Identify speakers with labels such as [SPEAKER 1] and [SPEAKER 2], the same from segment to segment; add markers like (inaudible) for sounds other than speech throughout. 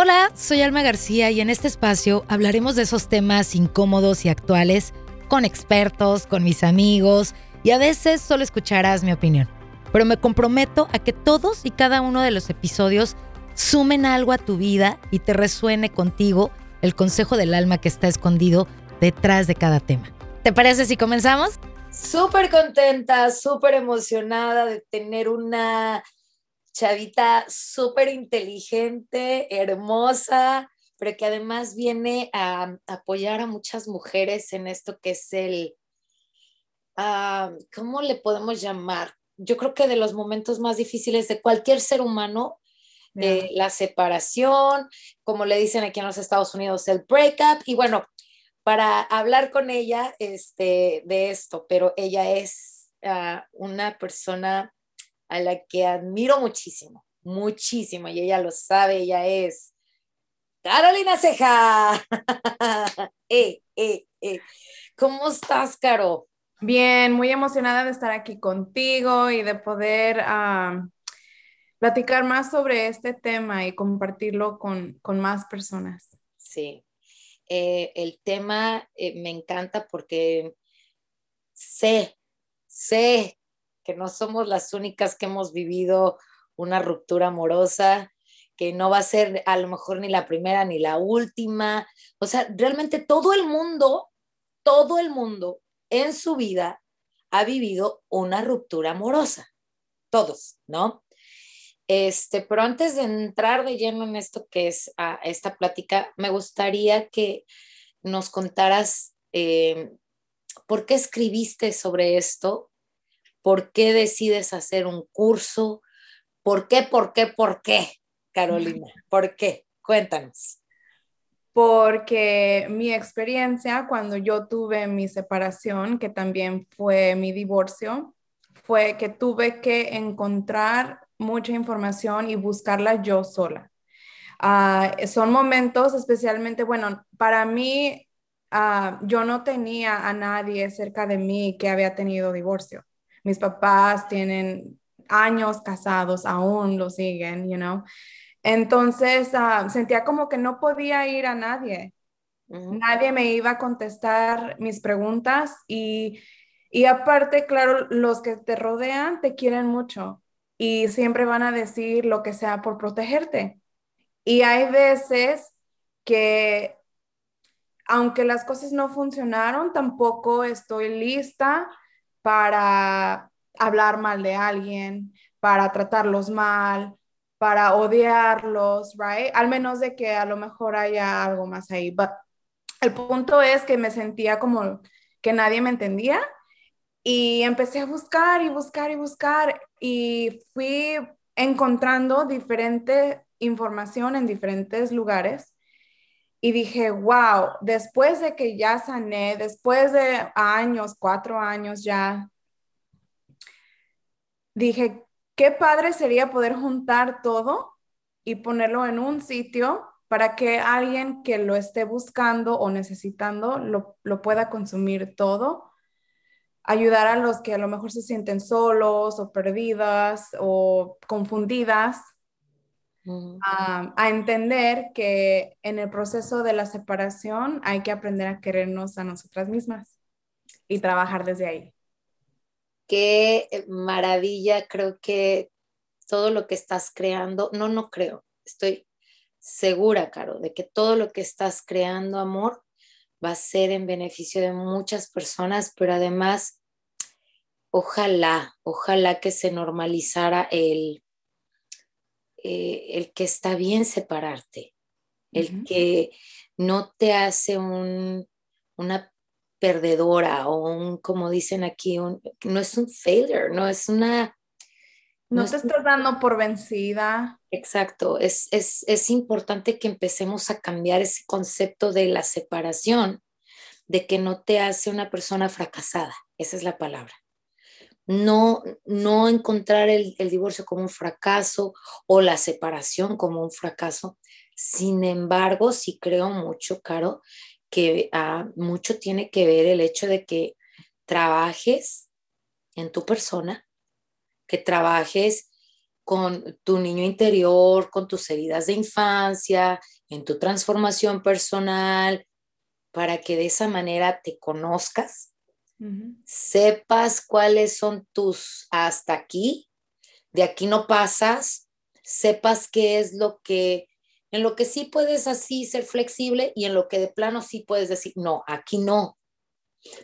[SPEAKER 1] Hola, soy Alma García y en este espacio hablaremos de esos temas incómodos y actuales con expertos, con mis amigos y a veces solo escucharás mi opinión. Pero me comprometo a que todos y cada uno de los episodios sumen algo a tu vida y te resuene contigo el consejo del alma que está escondido detrás de cada tema. ¿Te parece si comenzamos?
[SPEAKER 2] Súper contenta, súper emocionada de tener una chavita súper inteligente, hermosa, pero que además viene a apoyar a muchas mujeres en esto que es el, ah, ¿cómo le podemos llamar? Yo creo que de los momentos más difíciles de cualquier ser humano de la separación, como le dicen aquí en los Estados Unidos, el breakup. Y bueno, para hablar con ella este, de esto, pero ella es ah, una persona a la que admiro muchísimo, muchísimo, y ella lo sabe, ella es Carolina Ceja. (laughs) eh, eh, eh. ¿Cómo estás, Caro?
[SPEAKER 3] Bien, muy emocionada de estar aquí contigo y de poder platicar más sobre este tema y compartirlo con, más personas.
[SPEAKER 2] Sí, eh, el tema eh, me encanta porque sé, sé que no somos las únicas que hemos vivido una ruptura amorosa, que no va a ser a lo mejor ni la primera ni la última. O sea, realmente todo el mundo, todo el mundo en su vida ha vivido una ruptura amorosa. Todos, ¿no? Este, pero antes de entrar de lleno en esto que es ah, esta plática, me gustaría que nos contaras eh, por qué escribiste sobre esto, por qué decides hacer un curso, por qué, por qué, por qué, Carolina, (laughs) por qué. Cuéntanos.
[SPEAKER 3] Porque mi experiencia cuando yo tuve mi separación, que también fue mi divorcio, fue que tuve que encontrar mucha información y buscarla yo sola. Ah, son momentos especialmente, bueno, para mí, ah, yo no tenía a nadie cerca de mí que había tenido divorcio. Mis papás tienen años casados, aún lo siguen, you know. Entonces ah, sentía como que no podía ir a nadie. Nadie me iba a contestar mis preguntas y, y aparte, claro, los que te rodean te quieren mucho y siempre van a decir lo que sea por protegerte. Y hay veces que, aunque las cosas no funcionaron, tampoco estoy lista para hablar mal de alguien, para tratarlos mal, para odiarlos, right? Al menos de que a lo mejor haya algo más ahí. But el punto es que me sentía como que nadie me entendía y empecé a buscar y buscar y buscar y fui encontrando diferente información en diferentes lugares y dije, wow, después de que ya sané, después de años, cuatro años ya, dije, qué padre sería poder juntar todo y ponerlo en un sitio para que alguien que lo esté buscando o necesitando lo, lo pueda consumir todo ayudar a los que a lo mejor se sienten solos o perdidas o confundidas a, entender que en el proceso de la separación hay que aprender a querernos a nosotras mismas y trabajar desde ahí.
[SPEAKER 2] Qué maravilla, creo que todo lo que estás creando, no, no creo, estoy segura, Caro, de que todo lo que estás creando, amor, va a ser en beneficio de muchas personas, pero además ojalá, ojalá que se normalizara el, eh, el que está bien separarte, el que no te hace un, una perdedora o un, como dicen aquí, no es un failure, no es una...
[SPEAKER 3] No, te estás dando por vencida.
[SPEAKER 2] Exacto, es, es, es importante que empecemos a cambiar ese concepto de la separación, de que no te hace una persona fracasada, esa es la palabra no, no encontrar el, divorcio como un fracaso o la separación como un fracaso. Sin embargo, sí creo mucho, Caro, que ah, mucho tiene que ver el hecho de que trabajes en tu persona, que trabajes con tu niño interior, con tus heridas de infancia, en tu transformación personal, para que de esa manera te conozcas, sepas cuáles son tus hasta aquí, de aquí no pasas, sepas qué es lo que, en lo que sí puedes así ser flexible y en lo que de plano sí puedes decir, no, aquí no.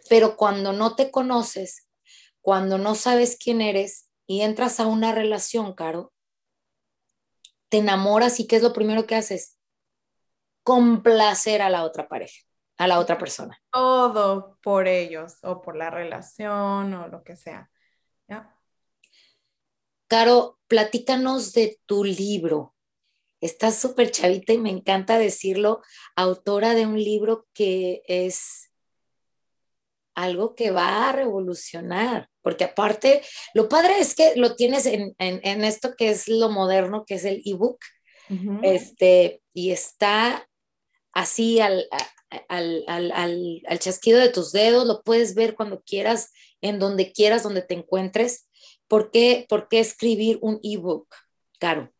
[SPEAKER 2] Pero cuando no te conoces, cuando no sabes quién eres y entras a una relación, Caro, te enamoras y ¿qué es lo primero que haces? Complacer a la otra pareja a la otra persona.
[SPEAKER 3] Todo por ellos o por la relación o lo que sea. ¿Ya?
[SPEAKER 2] Caro, platícanos de tu libro. Estás súper chavita y me encanta decirlo, autora de un libro que es algo que va a revolucionar, porque aparte, lo padre es que lo tienes en, esto que es lo moderno, que es el ebook, este, y está así al, al, al, chasquido de tus dedos, lo puedes ver cuando quieras, en donde quieras, donde te encuentres. ¿Por qué, por qué escribir un ebook, Caro?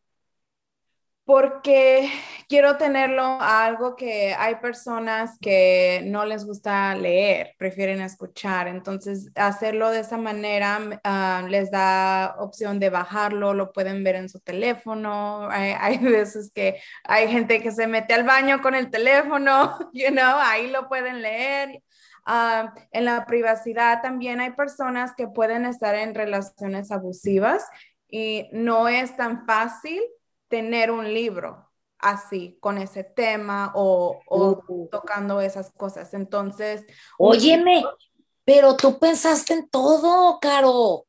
[SPEAKER 3] Porque quiero tenerlo a algo que hay personas que no les gusta leer, prefieren escuchar. Entonces, hacerlo de esa manera ah, les da opción de bajarlo, lo pueden ver en su teléfono. Hay, (laughs) veces que hay gente que se mete al baño con el teléfono, (laughs) you know, ahí lo pueden leer. Ah, en la privacidad también hay personas que pueden estar en relaciones abusivas y no es tan fácil tener un libro así, con ese tema o, uh. tocando esas cosas. Entonces...
[SPEAKER 2] Óyeme, pero tú pensaste en todo, Caro.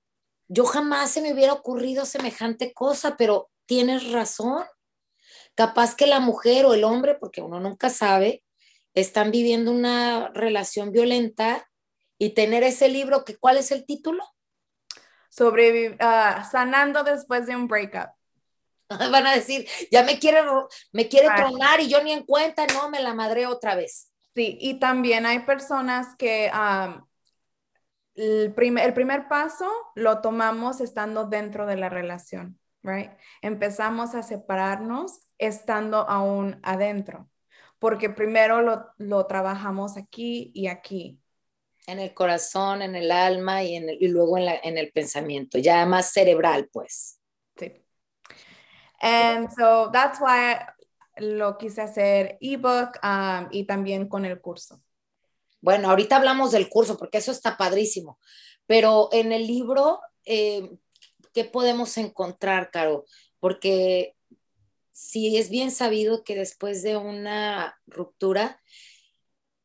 [SPEAKER 2] Yo jamás se me hubiera ocurrido semejante cosa, pero tienes razón. Capaz que la mujer o el hombre, porque uno nunca sabe, están viviendo una relación violenta y tener ese libro, que ¿cuál es el título?
[SPEAKER 3] Sobrevivir, ah, sanando después de un breakup. (laughs)
[SPEAKER 2] Van a decir, ya me quiere, me quiere tronar y yo ni en cuenta, no, me la madré otra vez.
[SPEAKER 3] Sí, y también hay personas que el, primer, el primer paso lo tomamos estando dentro de la relación, right? Empezamos a separarnos estando aún adentro, porque primero lo, lo trabajamos aquí y aquí.
[SPEAKER 2] En el corazón, en el alma y, en y luego en, la, en el pensamiento, ya más cerebral, pues.
[SPEAKER 3] And so that's why lo quise hacer ebook um, y también con el curso.
[SPEAKER 2] Bueno, ahorita hablamos del curso porque eso está padrísimo, pero en el libro, eh, ¿qué podemos encontrar, Caro? Porque sí es bien sabido que después de una ruptura,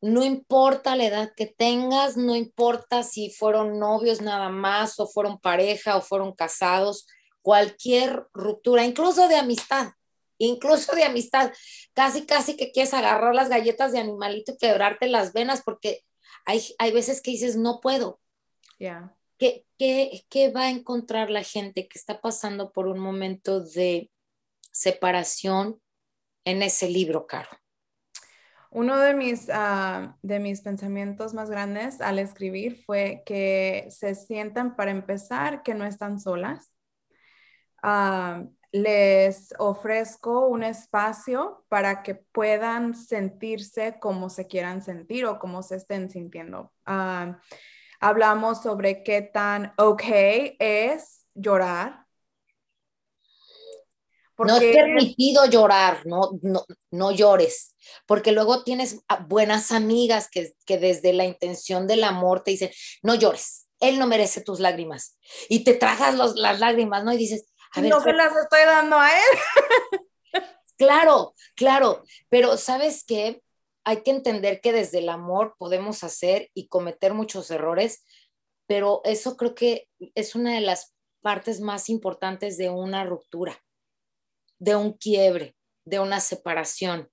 [SPEAKER 2] no importa la edad que tengas, no importa si fueron novios nada más o fueron pareja o fueron casados, cualquier ruptura, incluso de amistad, incluso de amistad, casi, casi que quieres agarrar las galletas de animalito y quebrarte las venas porque hay, hay veces que dices, no puedo.
[SPEAKER 3] ya
[SPEAKER 2] ¿Qué, qué, qué va a encontrar la gente que está pasando por un momento de separación en ese libro, Caro?
[SPEAKER 3] Uno de mis, ah, de mis pensamientos más grandes al escribir fue que se sientan, para empezar, que no están solas, Ah, les ofrezco un espacio para que puedan sentirse como se quieran sentir o como se estén sintiendo. Ah, hablamos sobre qué tan ok es llorar.
[SPEAKER 2] no es permitido llorar, no, no, no, llores, porque luego tienes buenas amigas que, que desde la intención del amor te dicen, no llores, él no merece tus lágrimas. Y te tragas las lágrimas, ¿no? Y dices,
[SPEAKER 3] no se las estoy dando a él. (laughs)
[SPEAKER 2] claro, claro, pero ¿sabes qué? Hay que entender que desde el amor podemos hacer y cometer muchos errores, pero eso creo que es una de las partes más importantes de una ruptura, de un quiebre, de una separación,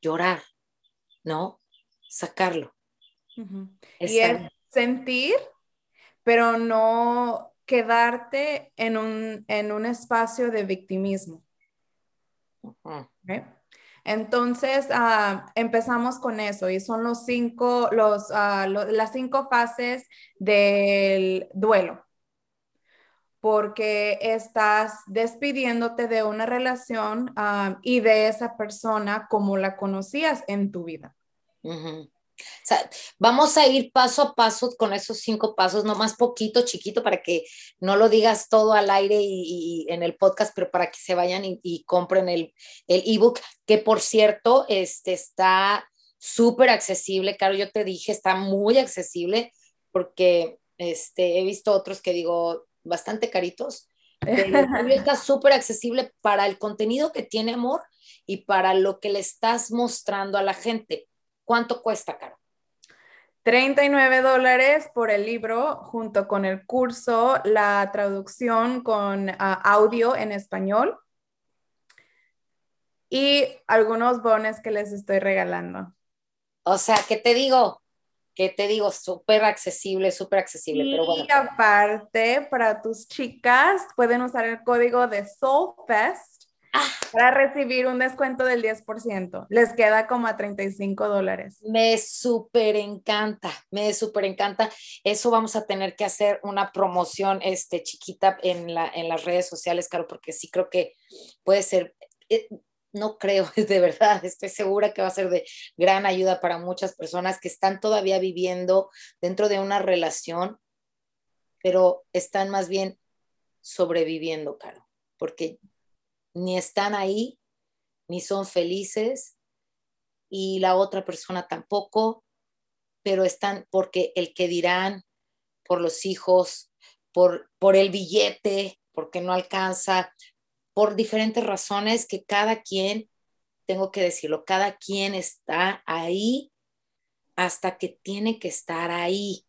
[SPEAKER 2] llorar, ¿no? Sacarlo.
[SPEAKER 3] Y es sentir, pero no quedarte en un, en un espacio de victimismo. Entonces, ah, empezamos con eso y son los cinco, los, ah, las cinco fases del duelo. porque estás despidiéndote de una relación ah, y de esa persona como la conocías en tu vida.
[SPEAKER 2] O sea, vamos a ir paso a paso con esos cinco pasos, no más poquito, chiquito, para que no lo digas todo al aire y, en el podcast, pero para que se vayan y, compren el ebook, que por cierto, este está súper accesible, claro, yo te dije, está muy accesible, porque este, he visto otros que digo, bastante caritos. está (laughs) súper accesible para el contenido que tiene amor y para lo que le estás mostrando a la gente. ¿Cuánto cuesta, Caro?
[SPEAKER 3] 39 dólares por el libro junto con el curso, la traducción con ah, audio en español y algunos bonos que les estoy regalando.
[SPEAKER 2] O sea, ¿qué te digo? que te digo, súper accesible, súper accesible. Y pero bueno.
[SPEAKER 3] aparte, para tus chicas, pueden usar el código de SoulFest. Para recibir un descuento del 10%. Les queda como a 35 dólares.
[SPEAKER 2] Me súper encanta, me súper encanta. Eso vamos a tener que hacer una promoción este, chiquita en, la, en las redes sociales, claro, porque sí creo que puede ser... Eh, no creo, (laughs) de verdad, estoy segura que va a ser de gran ayuda para muchas personas que están todavía viviendo dentro de una relación, pero están más bien sobreviviendo, Caro, porque ni están ahí, ni son felices, y la otra persona tampoco, pero están porque el que dirán, por los hijos, por, por el billete, porque no alcanza, por diferentes razones que cada quien, tengo que decirlo, cada quien está ahí hasta que tiene que estar ahí.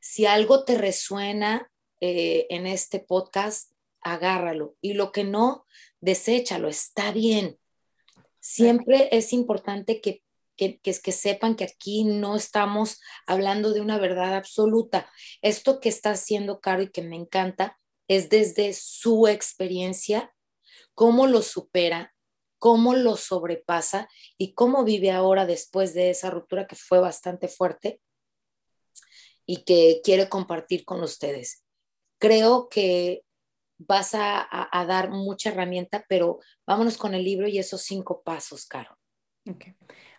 [SPEAKER 2] Si algo te resuena eh, en este podcast, agárralo. Y lo que no, deséchalo, está bien. Siempre es importante que, que, que, que, sepan que aquí no estamos hablando de una verdad absoluta. Esto que está haciendo Caro y que me encanta es desde su experiencia, cómo lo supera, cómo lo sobrepasa y cómo vive ahora después de esa ruptura que fue bastante fuerte y que quiere compartir con ustedes. Creo que vas a, dar mucha herramienta, pero vámonos con el libro y esos cinco pasos, Caro.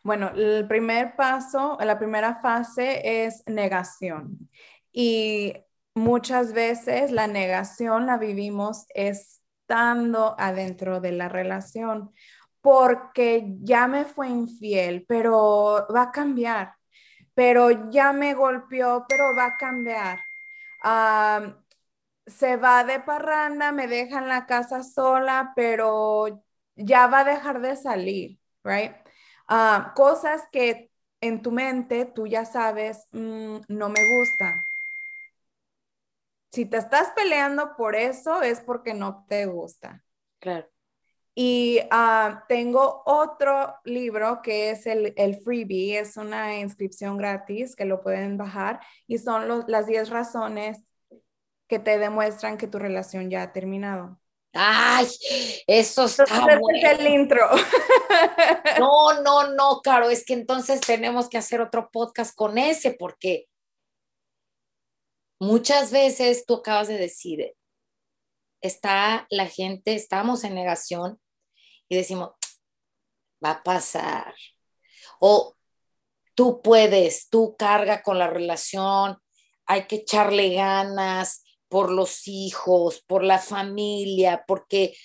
[SPEAKER 3] Bueno, el primer paso, la primera fase es negación. Y muchas veces la negación la vivimos estando adentro de la relación porque ya me fue infiel, pero va a cambiar, pero ya me golpeó, pero va a cambiar. Se va de parranda, me deja en la casa sola, pero ya va a dejar de salir, right? Ah, cosas que en tu mente tú ya sabes, mm, no me gusta, si te estás peleando por eso es porque no te gusta.
[SPEAKER 2] Claro.
[SPEAKER 3] Y ah, tengo otro libro que es el, el, freebie, es una inscripción gratis que lo pueden bajar y son las 10 razones que te demuestran que tu relación ya ha terminado.
[SPEAKER 2] Ay, eso está entonces,
[SPEAKER 3] bueno. es el intro. (laughs)
[SPEAKER 2] No, no, no, claro, es que entonces tenemos que hacer otro podcast con ese porque Muchas veces tú acabas de decir, está la gente, estamos en negación y decimos, va a pasar. O tú puedes, tú carga con la relación, hay que echarle ganas por los hijos, por la familia, porque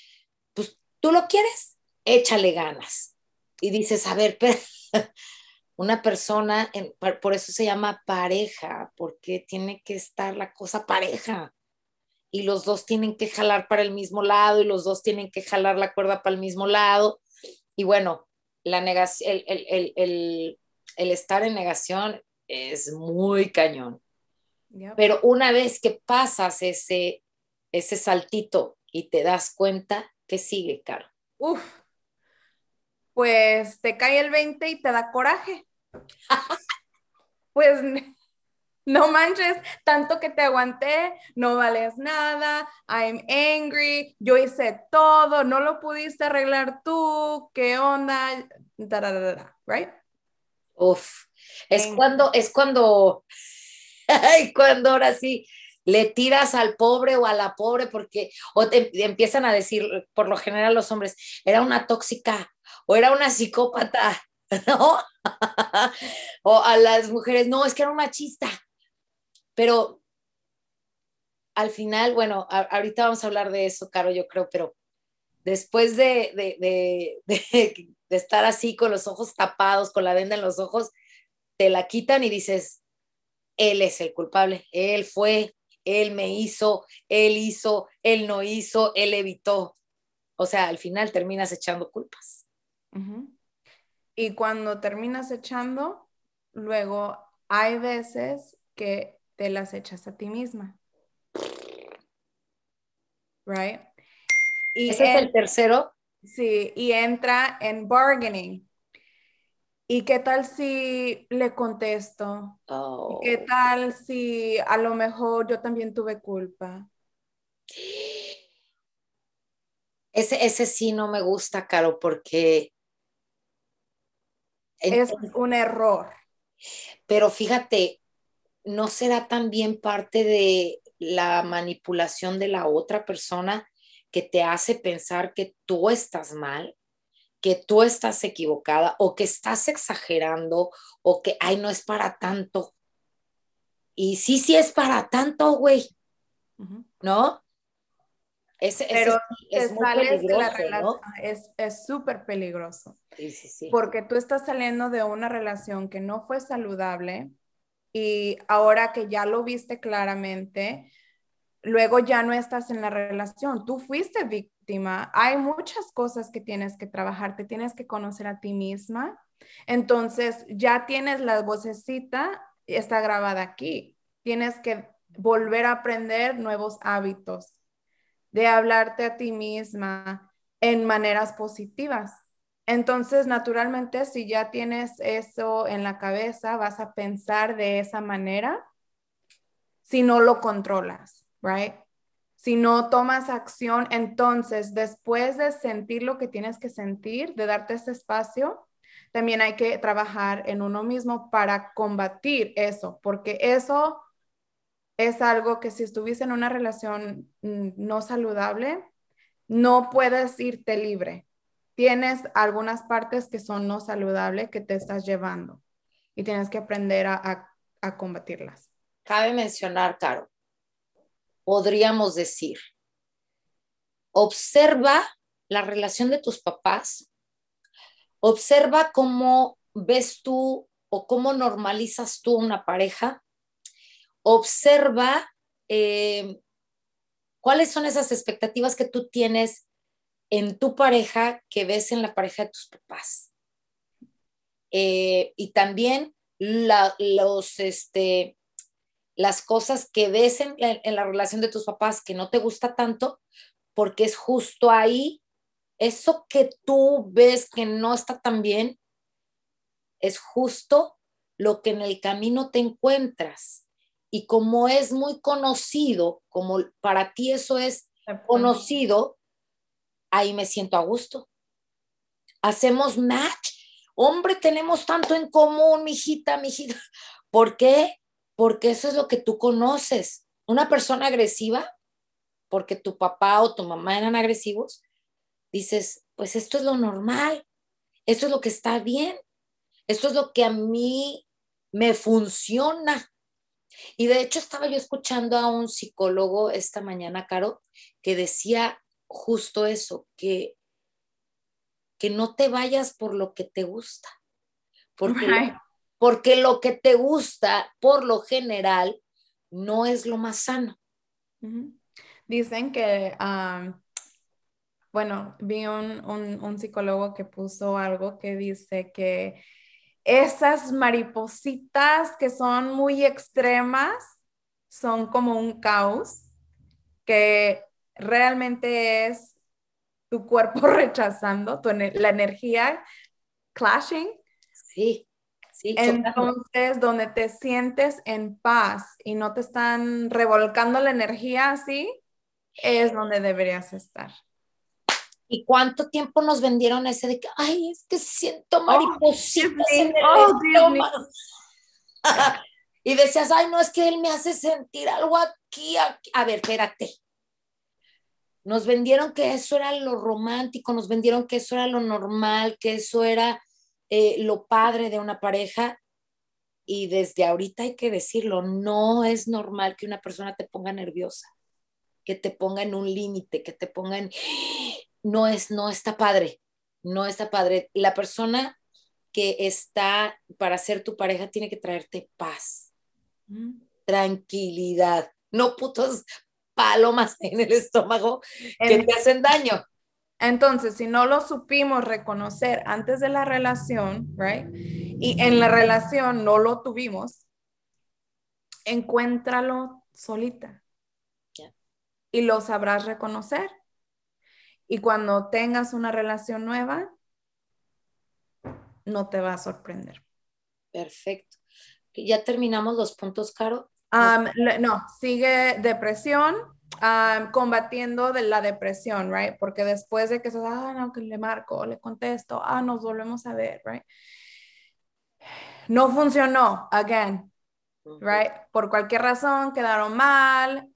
[SPEAKER 2] pues tú lo quieres, échale ganas. Y dices, a ver, (laughs) una persona, por eso se llama pareja, porque tiene que estar la cosa pareja. Y los dos tienen que jalar para el mismo lado y los dos tienen que jalar la cuerda para el mismo lado. Y bueno, la negación, el, estar en negación es muy cañón. Pero una vez que pasas ese, ese saltito y te das cuenta, ¿qué sigue, Caro?
[SPEAKER 3] Uf, pues te cae el 20 y te da coraje. (laughs) pues no manches, tanto que te aguanté, no vales nada, I'm angry, yo hice todo, no lo pudiste arreglar tú, ¿qué onda? right?
[SPEAKER 2] Uf, es cuando, es cuando, ay, cuando ahora sí le tiras al pobre o a la pobre porque, o te empiezan a decir, por lo general los hombres, era una tóxica o era una psicópata, (laughs) ¿no? (laughs) o a las mujeres, no, es que era un machista. Pero al final, bueno, ahorita vamos a hablar de eso, Caro, yo creo, pero después de, (laughs) de, de, estar así con los ojos tapados, con la venda en los ojos, te la quitan y dices, él es el culpable, él fue, él me hizo, él hizo, él no hizo, él evitó. O sea, al final terminas echando culpas.
[SPEAKER 3] Y cuando terminas echando, luego hay veces que te las echas a ti misma. Right?
[SPEAKER 2] Y ¿Ese es el tercero?
[SPEAKER 3] Sí, y entra en bargaining. ¿Y qué tal si le contesto? ¿Qué oh. tal si a lo mejor yo también tuve culpa?
[SPEAKER 2] Ese, ese sí no me gusta, Caro, porque...
[SPEAKER 3] Es un error.
[SPEAKER 2] Pero fíjate, ¿no será también parte de la manipulación de la otra persona que te hace pensar que tú estás mal? Que tú estás equivocada o que estás exagerando o que, ay, no es para tanto. Y sí, sí es para tanto, güey. ¿No?
[SPEAKER 3] Pero es muy peligroso, Es súper peligroso.
[SPEAKER 2] Sí, sí, sí.
[SPEAKER 3] Porque tú estás saliendo de una relación que no fue saludable y ahora que ya lo viste claramente, luego ya no estás en la relación. Tú fuiste víctima. Hay muchas cosas que tienes que trabajar, te tienes que conocer a ti misma. Entonces, ya tienes la vocecita, está grabada aquí. Tienes que volver a aprender nuevos hábitos, de hablarte a ti misma en maneras positivas. Entonces, naturalmente, si ya tienes eso en la cabeza, vas a pensar de esa manera si no lo controlas right? Si no tomas acción, entonces después de sentir lo que tienes que sentir, de darte ese espacio, también hay que trabajar en uno mismo para combatir eso, porque eso es algo que si estuviese en una relación mm, no saludable, no puedes irte libre. Tienes algunas partes que son no saludables que te estás llevando y tienes que aprender a, a combatirlas.
[SPEAKER 2] Cabe mencionar, Caro, podríamos decir, observa la relación de tus papás, observa cómo ves tú o cómo normalizas tú una pareja, observa eh, cuáles son esas expectativas que tú tienes en tu pareja que ves en la pareja de tus papás. Eh, y también los, este, las cosas que ves en, la relación de tus papás que no te gusta tanto, porque es justo ahí, eso que tú ves que no está tan bien, es justo lo que en el camino te encuentras. Y como es muy conocido, como para ti eso es conocido, ahí me siento a gusto. Hacemos match. Hombre, tenemos tanto en común, mijita, mijita. ¿Por qué? Porque eso es lo que tú conoces. Una persona agresiva, porque tu papá o tu mamá eran agresivos, dices, pues esto es lo normal, esto es lo que está bien, esto es lo que a mí me funciona. Y de hecho estaba yo escuchando a un psicólogo esta mañana, Caro, que decía justo eso, que, que no te vayas por lo que te gusta, porque, porque lo que te gusta, por lo general, no es lo más sano.
[SPEAKER 3] Dicen que, bueno, vi un, un, psicólogo que puso algo que dice que esas maripositas que son muy extremas son como un caos, que realmente es tu cuerpo (laughs) rechazando, tu, la energía clashing.
[SPEAKER 2] Sí.
[SPEAKER 3] Entonces, donde te sientes en paz y no te están revolcando la energía así, es donde deberías estar.
[SPEAKER 2] ¿Y cuánto tiempo nos vendieron ese de que, ay, es que siento oh, maripositas
[SPEAKER 3] oh, (laughs)
[SPEAKER 2] Y decías, ay, no, es que él me hace sentir algo aquí, aquí. A ver, espérate. Nos vendieron que eso era lo romántico, nos vendieron que eso era lo normal, que eso era eh, lo padre de una pareja. Y desde ahorita hay que decirlo, no es normal que una persona te ponga nerviosa, que te ponga en un límite, que te ponga en... No es, no está padre, no está padre. La persona que está para ser tu pareja tiene que traerte paz, tranquilidad, no putos palomas (laughs) en el estómago que te hacen daño.
[SPEAKER 3] Entonces, si no lo supimos reconocer antes de la relación, right? Y en la relación no lo tuvimos, encuéntralo solita. Y lo sabrás reconocer. Y cuando tengas una relación nueva, no te va a sorprender.
[SPEAKER 2] Perfecto. Ya terminamos los puntos, Caro.
[SPEAKER 3] no, sigue depresión, combatiendo de la depresión, right? Porque después de que se, ah, no, que le marco, le contesto, ah, nos volvemos a ver, right? No funcionó, again, right? Por cualquier razón quedaron mal,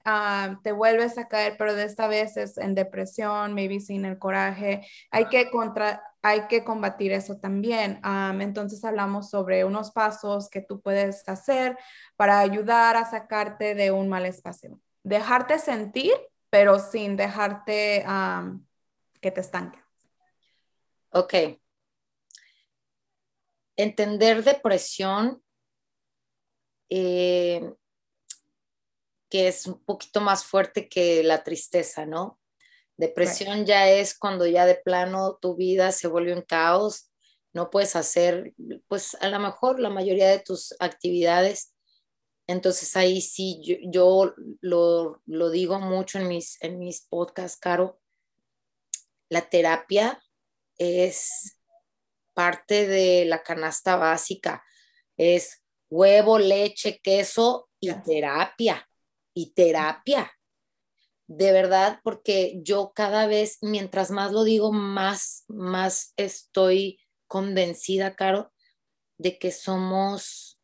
[SPEAKER 3] te vuelves a caer, pero de esta vez es en depresión, maybe sin el coraje. Hay que contra, hay que combatir eso también. entonces hablamos sobre unos pasos que tú puedes hacer para ayudar a sacarte de un mal espacio dejarte sentir, pero sin dejarte que te estanque.
[SPEAKER 2] Ok. Entender depresión, eh, que es un poquito más fuerte que la tristeza, ¿no? Depresión ya es cuando ya de plano tu vida se vuelve un caos, no puedes hacer, pues a lo mejor la mayoría de tus actividades entonces ahí sí, yo, lo, digo mucho en mis, en mis podcasts, Caro. La terapia es parte de la canasta básica. Es huevo, leche, queso y terapia. Y terapia. De verdad, porque yo cada vez, mientras más lo digo, más, más estoy convencida, Caro, de que somos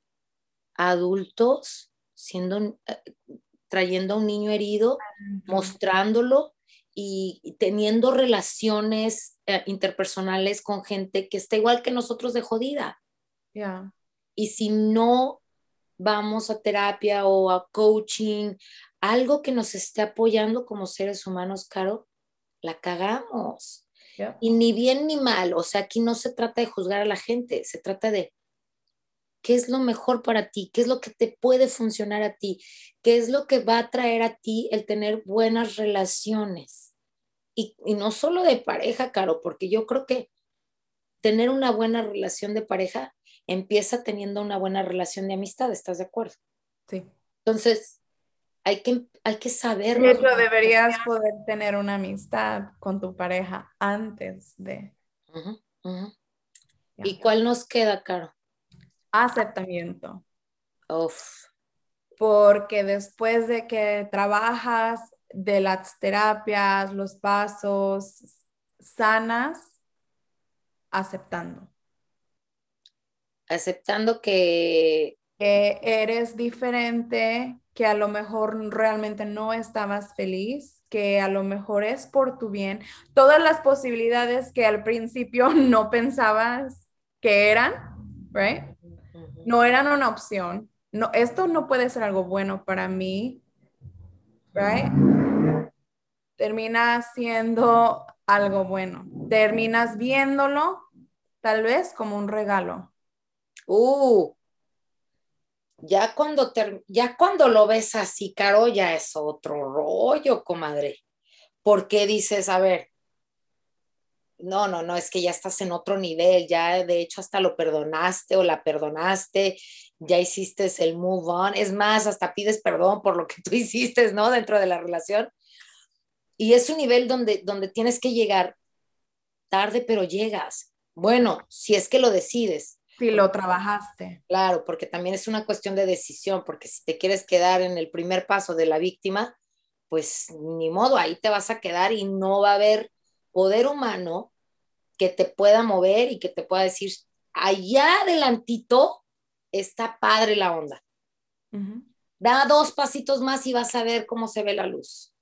[SPEAKER 2] adultos siendo, eh, trayendo a un niño herido, mostrándolo y, teniendo relaciones eh, interpersonales con gente que está igual que nosotros de jodida. Y si no vamos a terapia o a coaching, algo que nos esté apoyando como seres humanos, Caro, la cagamos. Y ni bien ni mal, o sea, aquí no se trata de juzgar a la gente, se trata de qué es lo mejor para ti, qué es lo que te puede funcionar a ti, qué es lo que va a traer a ti el tener buenas relaciones. Y, no solo de pareja, Caro, porque yo creo que tener una buena relación de pareja empieza teniendo una buena relación de amistad, ¿estás de acuerdo?
[SPEAKER 3] Sí.
[SPEAKER 2] Entonces, hay que, hay que saber.
[SPEAKER 3] De hecho, deberías poder tener una amistad con tu pareja antes de.
[SPEAKER 2] ¿Y cuál nos queda, Caro?
[SPEAKER 3] Aceptamiento. Porque después de que trabajas de las terapias, los pasos, sanas, aceptando.
[SPEAKER 2] Aceptando que...
[SPEAKER 3] Que eres diferente, que a lo mejor realmente no estabas feliz, que a lo mejor es por tu bien. Todas las posibilidades que al principio (laughs) no pensabas que eran, right? No eran una opción. No, esto no puede ser algo bueno para mí, right? Termina siendo algo bueno. Terminas viéndolo tal vez como un regalo.
[SPEAKER 2] Uh, ya cuando, ya cuando lo ves así, Caro, ya es otro rollo, comadre. Porque dices, a ver, no, no, no, es que ya estás en otro nivel, ya de hecho hasta lo perdonaste o la perdonaste, ya hiciste el move on, es más, hasta pides perdón por lo que tú (laughs) hiciste, ¿no? Dentro de la relación. Y es un nivel donde, donde tienes que llegar tarde, pero llegas. Bueno, si es que lo decides.
[SPEAKER 3] Si lo trabajaste.
[SPEAKER 2] Claro, porque también es una cuestión de decisión, porque si te quieres quedar en el primer paso de la víctima, pues ni modo, ahí te vas a quedar y no va a haber poder humano que te pueda mover y que te pueda decir, allá adelantito está padre la onda. Da dos pasitos más y vas a ver cómo se ve la luz,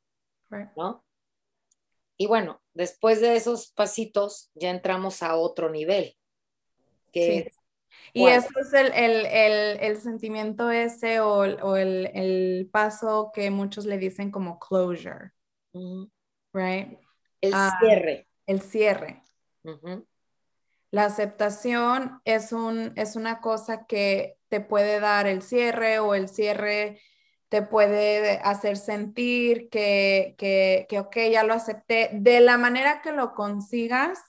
[SPEAKER 2] ¿no? Y bueno, después de esos pasitos ya entramos a otro nivel. Que
[SPEAKER 3] y eso es el, el, el, el sentimiento ese o, o el, paso que muchos le dicen como closure. Right?
[SPEAKER 2] El ah, cierre.
[SPEAKER 3] El cierre. La aceptación es, un, es una cosa que te puede dar el cierre o el cierre te puede hacer sentir que, que, que, ok, ya lo acepté. De la manera que lo consigas,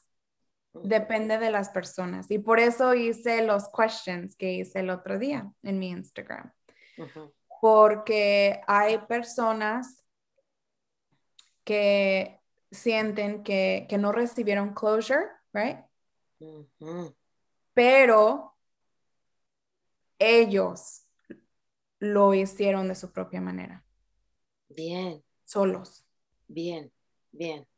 [SPEAKER 3] depende de las personas. Y por eso hice los questions que hice el otro día en mi Instagram. Porque hay personas que sienten que, que no recibieron closure, right? Pero ellos lo hicieron de su propia manera.
[SPEAKER 2] Bien.
[SPEAKER 3] Solos.
[SPEAKER 2] Bien, bien.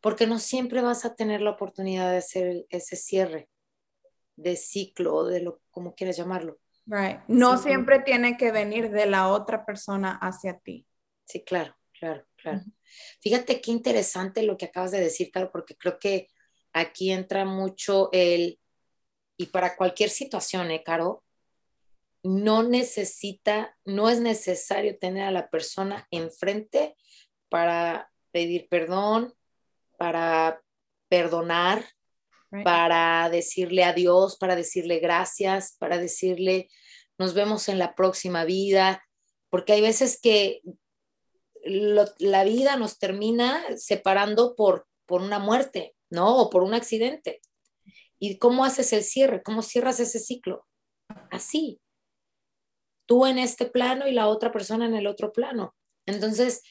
[SPEAKER 2] Porque no siempre vas a tener la oportunidad de hacer ese cierre de ciclo o de lo como quieras llamarlo.
[SPEAKER 3] Right. No siempre tiene que venir de la otra persona hacia ti.
[SPEAKER 2] Sí, claro, claro, claro. Fíjate qué interesante lo que acabas de decir, Caro, porque creo que aquí entra mucho el, y para cualquier situación, ¿eh, Caro? No necesita, no es necesario tener a la persona enfrente para pedir perdón, para perdonar, para decirle adiós, para decirle gracias, para decirle nos vemos en la próxima vida, porque hay veces que la vida nos termina separando por, por una muerte, ¿no? O por un accidente. ¿Y cómo haces el cierre? ¿Cómo cierras ese ciclo? Así. Tú en este plano y la otra persona en el otro plano. Entonces,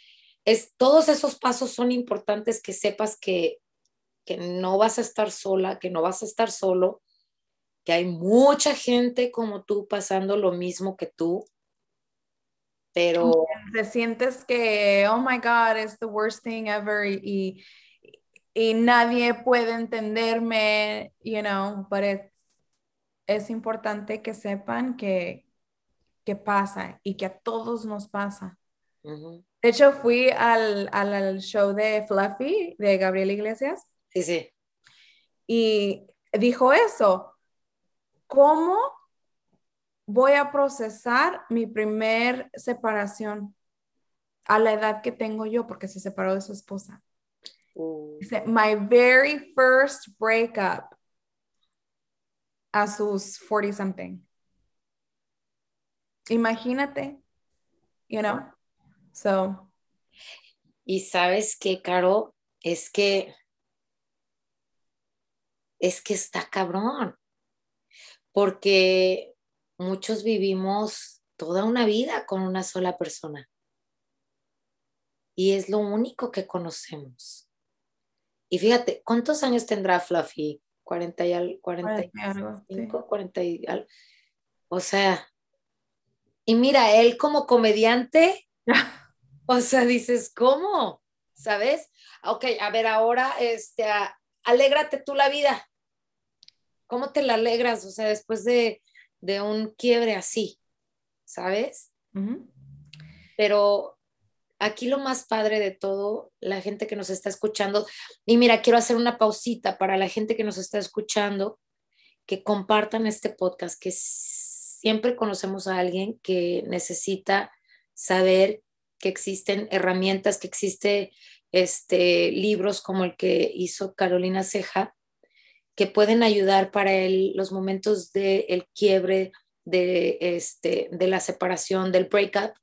[SPEAKER 2] es, todos esos pasos son importantes que sepas que, que no vas a estar sola, que no vas a estar solo, que hay mucha gente como tú pasando lo mismo que tú, pero...
[SPEAKER 3] Te sientes que, oh my God, it's the worst thing ever y, y, nadie puede entenderme, you know, but es importante que sepan que, que pasa y que a todos nos pasa. De hecho, fui al, al, show de Fluffy de Gabriel Iglesias.
[SPEAKER 2] Sí, sí.
[SPEAKER 3] Y dijo eso. ¿Cómo voy a procesar mi primer separación a la edad que tengo yo? Porque se separó de su esposa. Uh. Dice, my very first breakup a sus 40 something. Imagínate, you know. So.
[SPEAKER 2] Y sabes qué, Caro, es que es que está cabrón, porque muchos vivimos toda una vida con una sola persona y es lo único que conocemos. Y fíjate, ¿cuántos años tendrá Fluffy? 40 y algo, 45, 40 y algo. O sea, y mira, él como comediante (laughs) O sea, dices, ¿cómo? ¿Sabes? Ok, a ver, ahora, este, alégrate tú la vida. ¿Cómo te la alegras? O sea, después de, un quiebre así, ¿sabes? Pero aquí lo más padre de todo, la gente que nos está escuchando, y mira, quiero hacer una pausita para la gente que nos está escuchando, que compartan este podcast, que siempre conocemos a alguien que necesita saber que existen herramientas, que existen este, libros como el que hizo Carolina Ceja, que pueden ayudar para los momentos del el quiebre, de, este, de la separación, del breakup.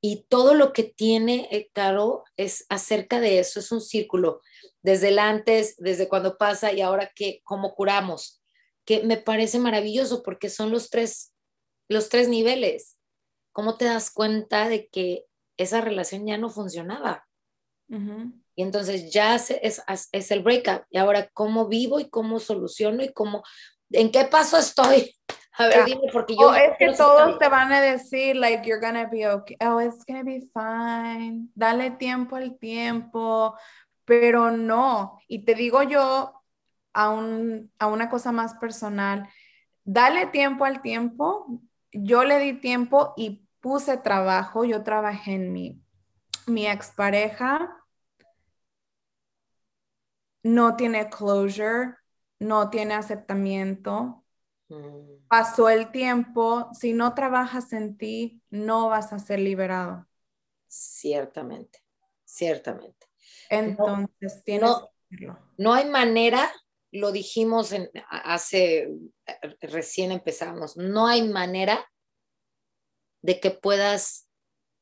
[SPEAKER 2] Y todo lo que tiene eh, Caro es acerca de eso, es un círculo, desde el antes, desde cuando pasa y ahora que, cómo curamos, que me parece maravilloso porque son los tres, los tres niveles. ¿Cómo te das cuenta de que esa relación ya no funcionaba. Y entonces ya es, es, el breakup. Y ahora, ¿cómo vivo y cómo soluciono y cómo, en qué paso estoy? (laughs) A ver, dime, porque yo...
[SPEAKER 3] Oh, es que todos te van a decir, like, you're gonna be okay. Oh, it's gonna be fine. Dale tiempo al tiempo. Pero no. Y te digo yo a, un, a una cosa más personal. Dale tiempo al tiempo yo le di tiempo y puse trabajo, yo trabajé en mi, mi expareja, no tiene closure, no tiene aceptamiento. Mm. Pasó el tiempo, si no trabajas en ti, no vas a ser liberado.
[SPEAKER 2] Ciertamente, ciertamente.
[SPEAKER 3] Entonces, tienes que
[SPEAKER 2] No hay manera, lo dijimos en, hace, recién empezamos, no hay manera de que puedas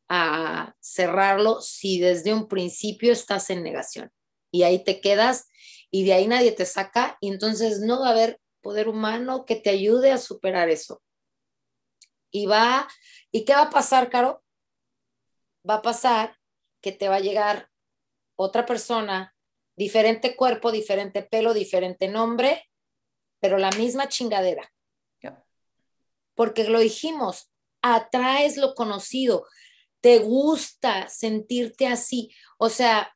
[SPEAKER 2] ah, cerrarlo si desde un principio estás en negación y ahí te quedas y de ahí nadie te saca y entonces no va a haber poder humano que te ayude a superar eso. Y va, ¿y qué va a pasar, Caro? Va a pasar que te va a llegar otra persona, diferente cuerpo, diferente pelo, diferente nombre, pero la misma chingadera. Porque lo dijimos, atraes lo conocido, te gusta sentirte así. O sea,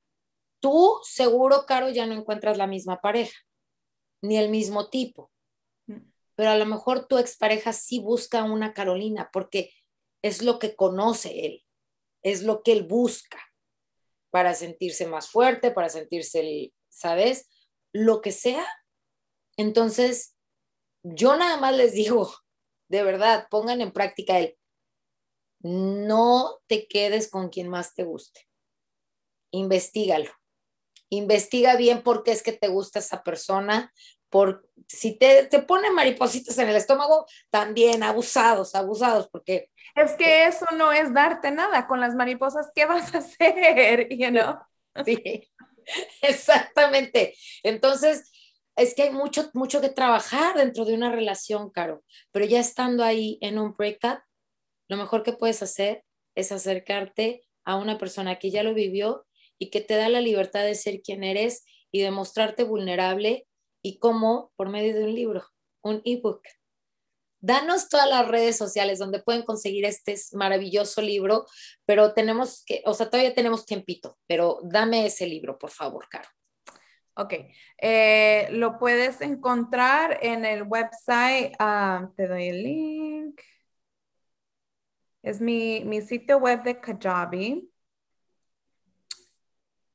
[SPEAKER 2] Tú seguro, Caro, ya no encuentras la misma pareja, ni el mismo tipo. Mm. Pero a lo mejor tu expareja sí busca una Carolina porque es lo que conoce él, es lo que él busca para sentirse más fuerte, para sentirse, ¿sabes? Lo que sea. Entonces, yo nada más les digo, de verdad, pongan en práctica el, no te quedes con quien más te guste. Investígalo investiga bien por qué es que te gusta esa persona, por si te, te pone maripositas en el estómago, también abusados, abusados, porque...
[SPEAKER 3] Es que eso no es darte nada con las mariposas, ¿qué vas a (laughs) hacer? (laughs) You know?
[SPEAKER 2] Sí, exactamente. Entonces, es que hay mucho, mucho que trabajar dentro de una relación, Caro, pero ya estando ahí en un breakup, lo mejor que puedes hacer es acercarte a una persona que ya lo vivió y que te da la libertad de ser quien eres y de mostrarte vulnerable y cómo por medio de un libro, un ebook. Danos todas las redes sociales donde pueden conseguir este maravilloso libro, pero tenemos que, o sea, todavía tenemos tiempito, pero dame ese libro, por favor, Caro.
[SPEAKER 3] Ok, eh, lo puedes encontrar en el website, ah, te doy el link. Es mi, mi sitio web de Kajabi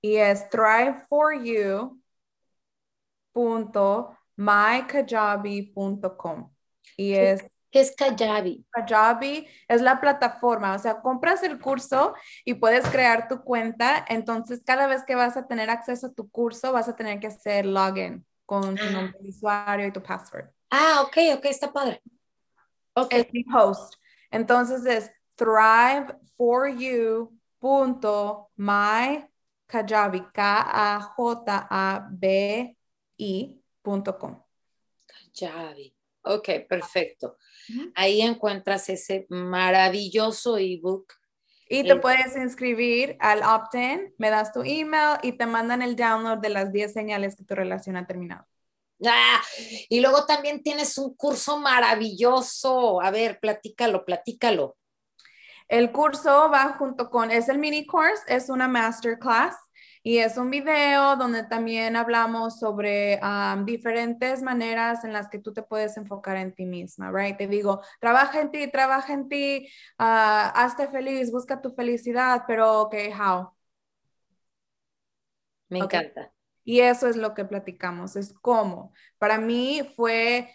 [SPEAKER 3] y es thriveforyou.mykajabi.com. Y es
[SPEAKER 2] ¿Qué es Kajabi?
[SPEAKER 3] Kajabi es la plataforma, o sea, compras el curso y puedes crear tu cuenta, entonces cada vez que vas a tener acceso a tu curso vas a tener que hacer login con tu nombre de usuario y tu password.
[SPEAKER 2] Ah, ok, ok, está padre.
[SPEAKER 3] Ok. Es mi host. Entonces es thriveforyou.my Kajabi, K-A-J-A-B-I.com.
[SPEAKER 2] Kajabi. Ok, perfecto. Ahí encuentras ese maravilloso ebook.
[SPEAKER 3] Y te puedes inscribir al opt-in, me das tu email y te mandan el download de las 10 señales que tu relación ha terminado.
[SPEAKER 2] Ah, y luego también tienes un curso maravilloso. A ver, platícalo, platícalo.
[SPEAKER 3] El curso va junto con, es el mini course, es una masterclass y es un video donde también hablamos sobre diferentes maneras en las que tú te puedes enfocar en ti misma, right? Te digo, trabaja en ti, trabaja en ti, uh, hazte feliz, busca tu felicidad, pero, ok, how?
[SPEAKER 2] Me encanta.
[SPEAKER 3] Y eso es lo que platicamos, es cómo. Para mí fue,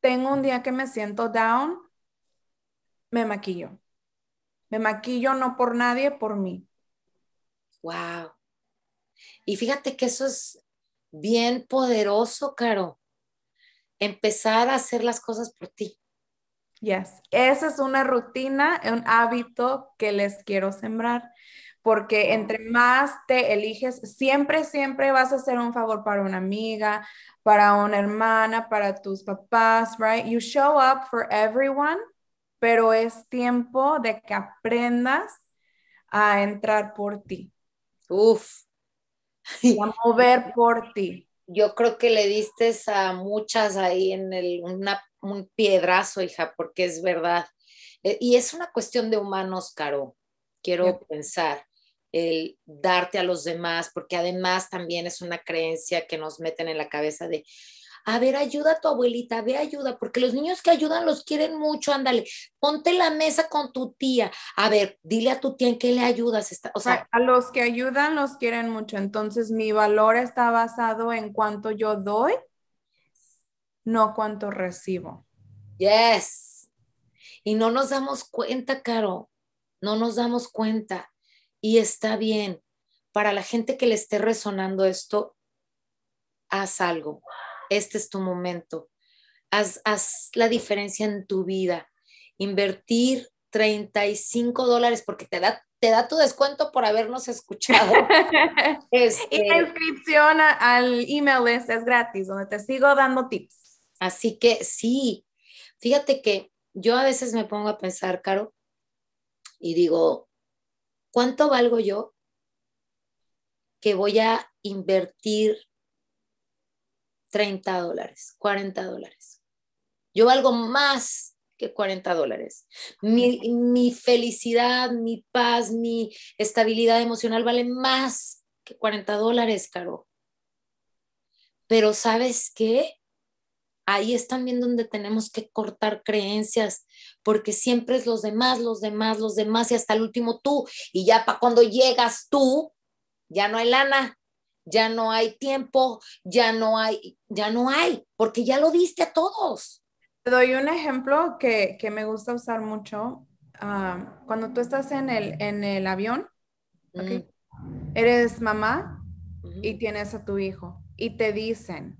[SPEAKER 3] tengo un día que me siento down, me maquillo me maquillo no por nadie, por mí.
[SPEAKER 2] Wow. Y fíjate que eso es bien poderoso, Caro. Empezar a hacer las cosas por ti.
[SPEAKER 3] Yes, esa es una rutina, un hábito que les quiero sembrar, porque entre más te eliges, siempre, siempre vas a hacer un favor para una amiga, para una hermana, para tus papás, right? You show up for everyone pero es tiempo de que aprendas a entrar por ti.
[SPEAKER 2] Uf.
[SPEAKER 3] Y a mover por ti.
[SPEAKER 2] Yo creo que le diste a muchas ahí en el, un piedrazo, hija, porque es verdad. Eh, y es una cuestión de humanos, Caro, quiero pensar, el darte a los demás, porque además también es una creencia que nos meten en la cabeza de, A ver, ayuda a tu abuelita, ve ayuda, porque los niños que ayudan los quieren mucho, ándale, ponte la mesa con tu tía. A ver, dile a tu tía en qué le ayudas. O sea,
[SPEAKER 3] a los que ayudan los quieren mucho, entonces mi valor está basado en cuánto yo doy, no cuánto recibo.
[SPEAKER 2] Yes. Y no nos damos cuenta, Caro, no nos damos cuenta. Y está bien. Para la gente que le esté resonando esto, haz algo. Este es tu momento. Haz, la diferencia en tu vida. Invertir 35 dólares porque te da, te da tu descuento por habernos escuchado.
[SPEAKER 3] Este (laughs) y la inscripción al email es gratis, donde te sigo dando tips.
[SPEAKER 2] Así que sí, fíjate que yo a veces me pongo a pensar, Caro, y digo, ¿cuánto valgo yo que voy a invertir 30 dólares, 40 dólares. Yo valgo más que 40 dólares. Mi, felicidad, mi paz, mi estabilidad emocional vale más que 40 dólares, Caro. Pero ¿sabes qué? Ahí es también donde tenemos que cortar creencias, porque siempre es los demás, los demás, los demás y hasta el último tú. Y ya para cuando llegas tú, ya no hay lana, ya no hay tiempo, ya no hay, ya no hay, porque ya lo diste a todos.
[SPEAKER 3] Te doy un ejemplo que, me gusta usar mucho. Ah, cuando tú estás en el, en el avión, eres mamá y tienes a tu hijo y te dicen,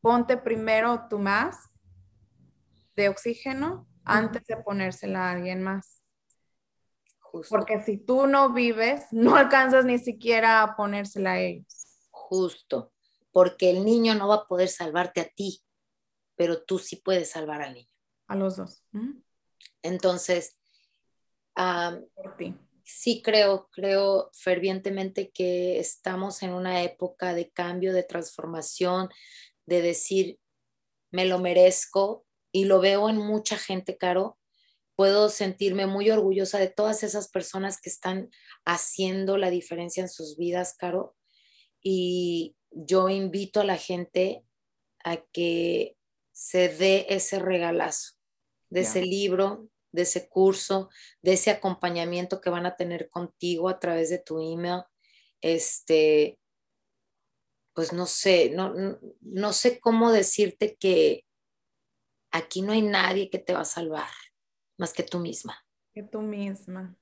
[SPEAKER 3] ponte primero tu más de oxígeno antes de ponérsela a alguien más. Porque si tú no vives, no alcanzas ni siquiera a ponérsela a ellos.
[SPEAKER 2] Justo, porque el niño no va a poder salvarte a ti, pero tú sí puedes salvar al niño.
[SPEAKER 3] A los dos.
[SPEAKER 2] Entonces, sí creo, creo fervientemente que estamos en una época de cambio, de transformación, de decir, me lo merezco, y lo veo en mucha gente, Caro, puedo sentirme muy orgullosa de todas esas personas que están haciendo la diferencia en sus vidas, Caro. Y yo invito a la gente a que se dé ese regalazo de ese libro, de ese curso, de ese acompañamiento que van a tener contigo a través de tu email. Este, pues no sé, no, no sé cómo decirte que aquí no hay nadie que te va a salvar más que tú misma.
[SPEAKER 3] Que tú misma,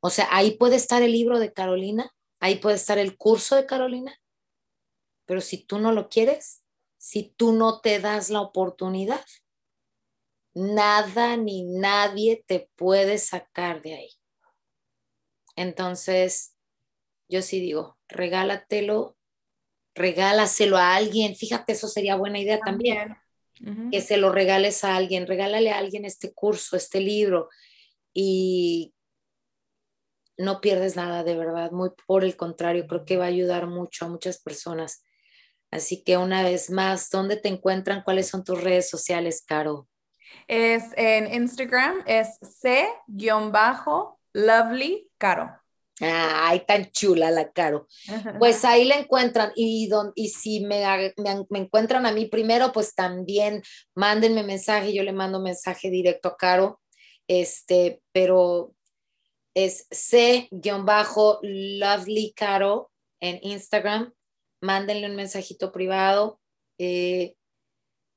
[SPEAKER 2] O sea, ahí puede estar el libro de Carolina, ahí puede estar el curso de Carolina, pero si tú no lo quieres, si tú no te das la oportunidad, nada ni nadie te puede sacar de ahí. Entonces, yo sí digo, regálatelo, regálaselo a alguien. Fíjate, eso sería buena idea también que se lo regales a alguien, regálale a alguien este curso, este libro y no pierdes nada de verdad, muy por el contrario, creo que va a ayudar mucho a muchas personas. Así que una vez más, ¿dónde te encuentran? ¿Cuáles son tus redes sociales, Caro?
[SPEAKER 3] Es en Instagram, es c-lovely caro.
[SPEAKER 2] Ay, tan chula la Caro. Pues ahí la encuentran y, y si me, me, encuentran a mí primero, pues también mándenme mensaje, yo le mando mensaje directo a Caro, este, pero es c-lovely caro en Instagram, mándenle un mensajito privado. Eh,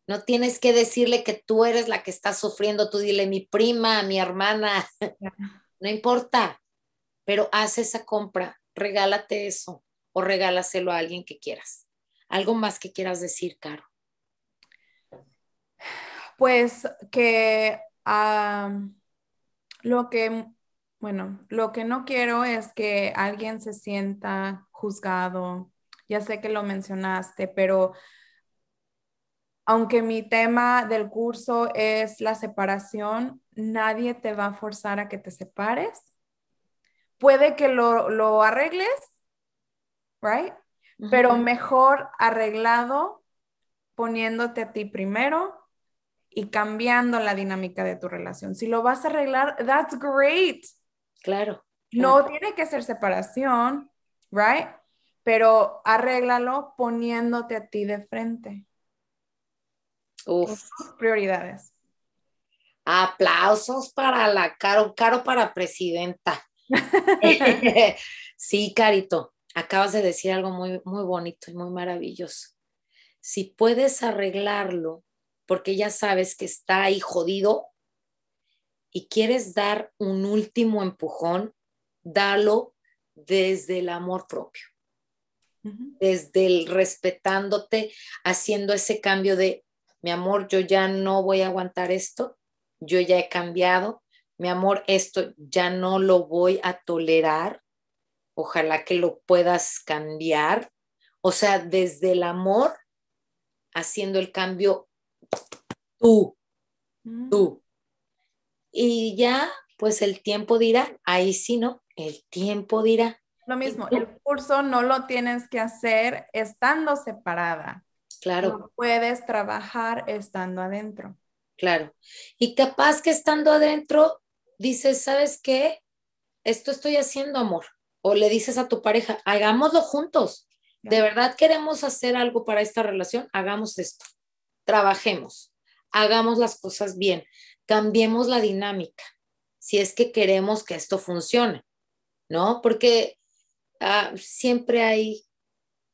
[SPEAKER 2] no tienes que decirle que tú eres la que está sufriendo, tú dile mi prima, mi hermana, no importa pero haz esa compra, regálate eso o regálaselo a alguien que quieras. ¿Algo más que quieras decir, Caro?
[SPEAKER 3] Pues que lo que, bueno, lo que no quiero es que alguien se sienta juzgado. Ya sé que lo mencionaste, pero aunque mi tema del curso es la separación, nadie te va a forzar a que te separes puede que lo, arregles, right? Pero mejor arreglado poniéndote a ti primero y cambiando la dinámica de tu relación. Si lo vas a arreglar, that's great.
[SPEAKER 2] Claro.
[SPEAKER 3] No tiene que ser separación, right? pero arréglalo poniéndote a ti de frente.
[SPEAKER 2] Uf.
[SPEAKER 3] Prioridades.
[SPEAKER 2] Aplausos para la Caro, Caro para presidenta. (laughs) sí, Carito, acabas de decir algo muy, muy bonito y muy maravilloso. Si puedes arreglarlo, porque ya sabes que está ahí jodido y quieres dar un último empujón, dalo desde el amor propio, desde el respetándote, haciendo ese cambio de, mi amor, yo ya no voy a aguantar esto, yo ya he cambiado, mi amor, esto ya no lo voy a tolerar, ojalá que lo puedas cambiar. O sea, desde el amor, haciendo el cambio tú, mm. tú. Y ya, pues el tiempo dirá, ahí sí, ¿no? El tiempo dirá.
[SPEAKER 3] Lo mismo, el curso no lo tienes que hacer estando separada.
[SPEAKER 2] Claro.
[SPEAKER 3] puedes trabajar estando adentro.
[SPEAKER 2] Claro. Y capaz que estando adentro dices, ¿sabes qué? Esto estoy haciendo, amor. O le dices a tu pareja, hagámoslo juntos. De verdad queremos hacer algo para esta relación, hagamos esto. Trabajemos, hagamos las cosas bien, cambiemos la dinámica, si es que queremos que esto funcione, ¿no? Porque ah, siempre hay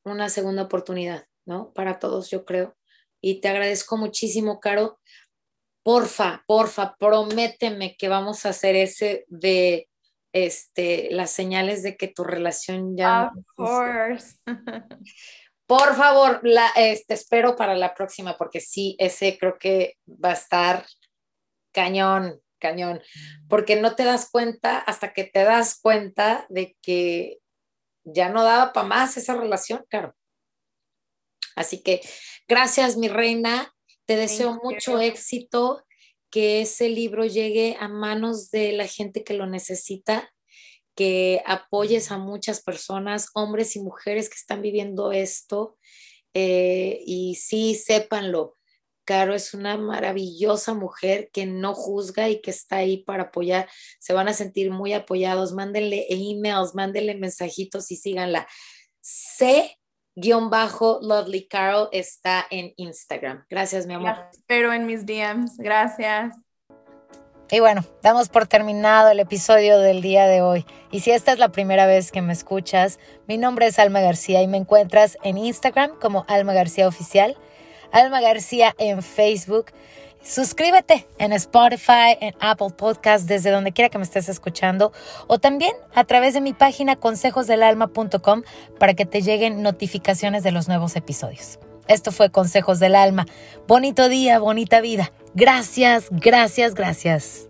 [SPEAKER 2] una segunda oportunidad, ¿no? Para todos, yo creo. Y te agradezco muchísimo, Caro, porfa, porfa, prométeme que vamos a hacer ese de este, las señales de que tu relación ya...
[SPEAKER 3] Of course.
[SPEAKER 2] Por favor, la, este, espero para la próxima, porque sí, ese creo que va a estar cañón, cañón, porque no te das cuenta hasta que te das cuenta de que ya no daba para más esa relación, claro. Así que gracias, mi reina. Te deseo mucho éxito, que ese libro llegue a manos de la gente que lo necesita, que apoyes a muchas personas, hombres y mujeres que están viviendo esto. Eh, y sí, sépanlo. Caro es una maravillosa mujer que no juzga y que está ahí para apoyar. Se van a sentir muy apoyados. Mándenle emails, mándenle mensajitos y síganla. Sé guion bajo Lovely Carol está en Instagram. Gracias, mi amor.
[SPEAKER 3] espero en mis DMs. Gracias.
[SPEAKER 1] Y bueno, damos por terminado el episodio del día de hoy. Y si esta es la primera vez que me escuchas, mi nombre es Alma García y me encuentras en Instagram como Alma García Oficial, Alma García en Facebook Suscríbete en Spotify, en Apple Podcast, desde donde quiera que me estés escuchando, o también a través de mi página consejosdelalma.com para que te lleguen notificaciones de los nuevos episodios. Esto fue Consejos del Alma. Bonito día, bonita vida. Gracias, gracias, gracias.